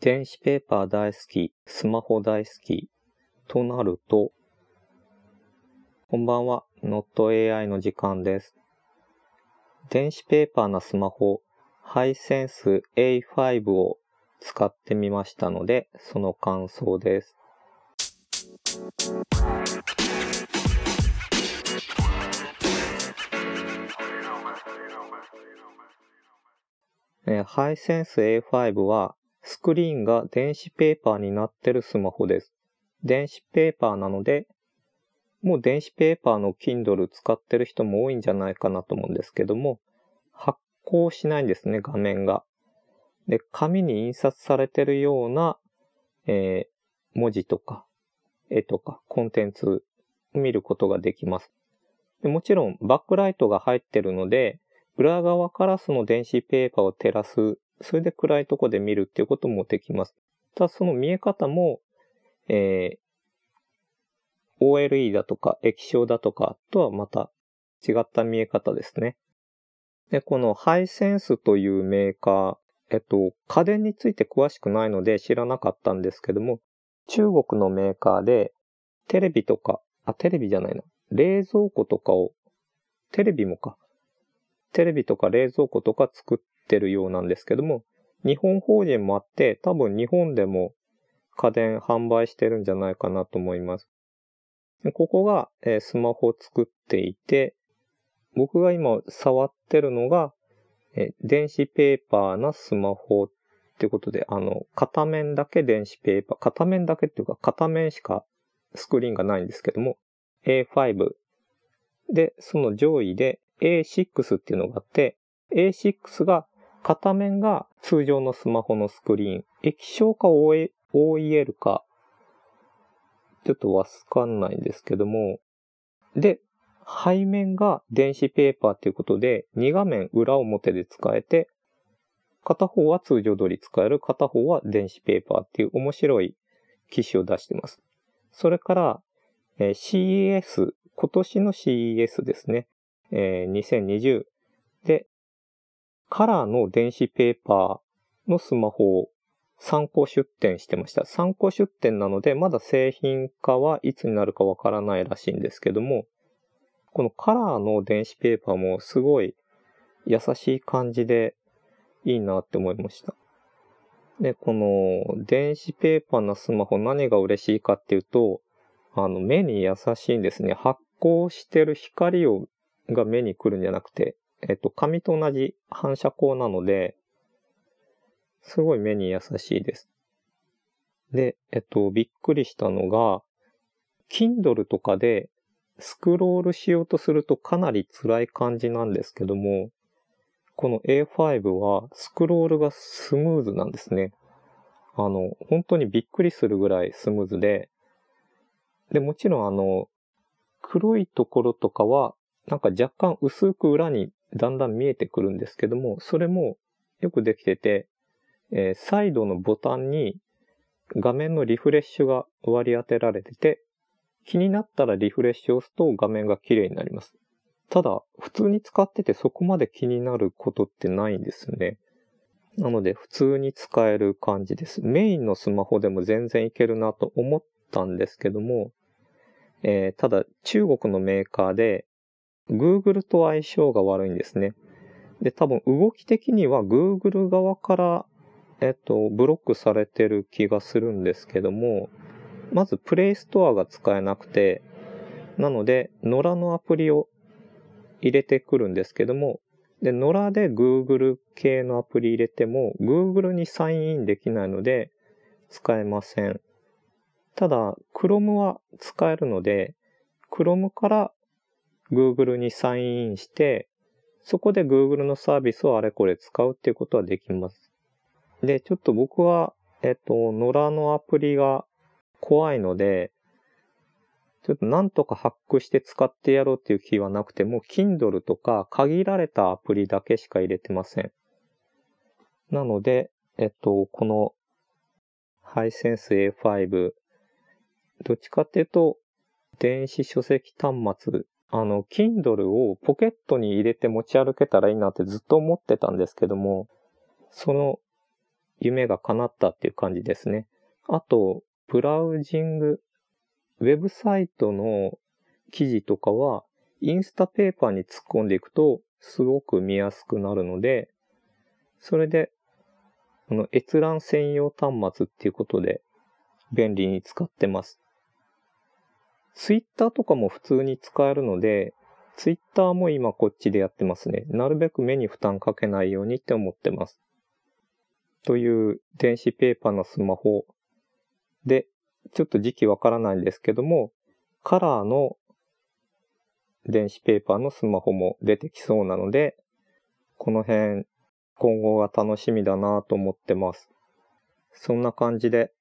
電子ペーパー大好き、スマホ大好き、となると、こんばんは、NotAI の時間です。電子ペーパーなスマホ、ハイセンス A5 を使ってみましたので、その感想です。ハイセンス A5 はスクリーンが電子ペーパーになってるスマホです。電子ペーパーなので、もう電子ペーパーの Kindle 使ってる人も多いんじゃないかなと思うんですけども、発光しないんですね、画面が。で、紙に印刷されてるような、えー、文字とか、絵とか、コンテンツを見ることができます。でもちろん、バックライトが入ってるので、裏側からその電子ペーパーを照らす、それで暗いとこで見るっていうこともできます。ただその見え方も、えー、OLE だとか液晶だとかとはまた違った見え方ですね。で、このハイセンスというメーカー、えっと、家電について詳しくないので知らなかったんですけども、中国のメーカーでテレビとか、あ、テレビじゃないな、冷蔵庫とかを、テレビもか、テレビとか冷蔵庫とか作ってるようなんですけども、日本法人もあって、多分日本でも家電販売してるんじゃないかなと思います。ここが、えスマホを作っていて、僕が今触ってるのが、え電子ペーパーなスマホってことで、あの、片面だけ電子ペーパー、片面だけっていうか片面しかスクリーンがないんですけども、A5 で、その上位で A6 っていうのがあって、A6 が片面が通常のスマホのスクリーン、液晶か OEL か、ちょっとわかんないんですけども、で、背面が電子ペーパーっていうことで、2画面裏表で使えて、片方は通常通り使える、片方は電子ペーパーっていう面白い機種を出してます。それから、え CES、今年の CES ですね。えー、2020で、カラーの電子ペーパーのスマホを参考出展してました。参考出展なので、まだ製品化はいつになるかわからないらしいんですけども、このカラーの電子ペーパーもすごい優しい感じでいいなって思いました。で、この電子ペーパーのスマホ何が嬉しいかっていうと、あの目に優しいんですね。発光してる光をが目に来るんじゃなくて、えっと、紙と同じ反射光なので、すごい目に優しいです。で、えっと、びっくりしたのが、Kindle とかでスクロールしようとするとかなり辛い感じなんですけども、この A5 はスクロールがスムーズなんですね。あの、本当にびっくりするぐらいスムーズで、で、もちろんあの、黒いところとかはなんか若干薄く裏にだんだん見えてくるんですけども、それもよくできてて、えー、サイドのボタンに画面のリフレッシュが割り当てられてて、気になったらリフレッシュを押すと画面が綺麗になります。ただ、普通に使っててそこまで気になることってないんですね。なので、普通に使える感じです。メインのスマホでも全然いけるなと思ったんですけども、えー、ただ、中国のメーカーで、Google と相性が悪いんですね。で、多分動き的には Google 側から、えっと、ブロックされてる気がするんですけども、まず Play Store が使えなくて、なので、野良のアプリを入れてくるんですけども、で、野良で Google 系のアプリ入れても、Google にサインインできないので、使えません。ただ、Chrome は使えるので、Chrome から Google にサインインして、そこで Google のサービスをあれこれ使うっていうことはできます。で、ちょっと僕は、えっと、野良のアプリが怖いので、ちょっとなんとかハックして使ってやろうっていう気はなくて、もう Kindle とか限られたアプリだけしか入れてません。なので、えっと、この Hisense A5、どっちかっていうと、電子書籍端末あの、Kindle をポケットに入れて持ち歩けたらいいなってずっと思ってたんですけども、その夢が叶ったっていう感じですね。あと、ブラウジング、ウェブサイトの記事とかは、インスタペーパーに突っ込んでいくと、すごく見やすくなるので、それで、この閲覧専用端末っていうことで、便利に使ってます。ツイッターとかも普通に使えるので、ツイッターも今こっちでやってますね。なるべく目に負担かけないようにって思ってます。という電子ペーパーのスマホで、ちょっと時期わからないんですけども、カラーの電子ペーパーのスマホも出てきそうなので、この辺今後が楽しみだなと思ってます。そんな感じで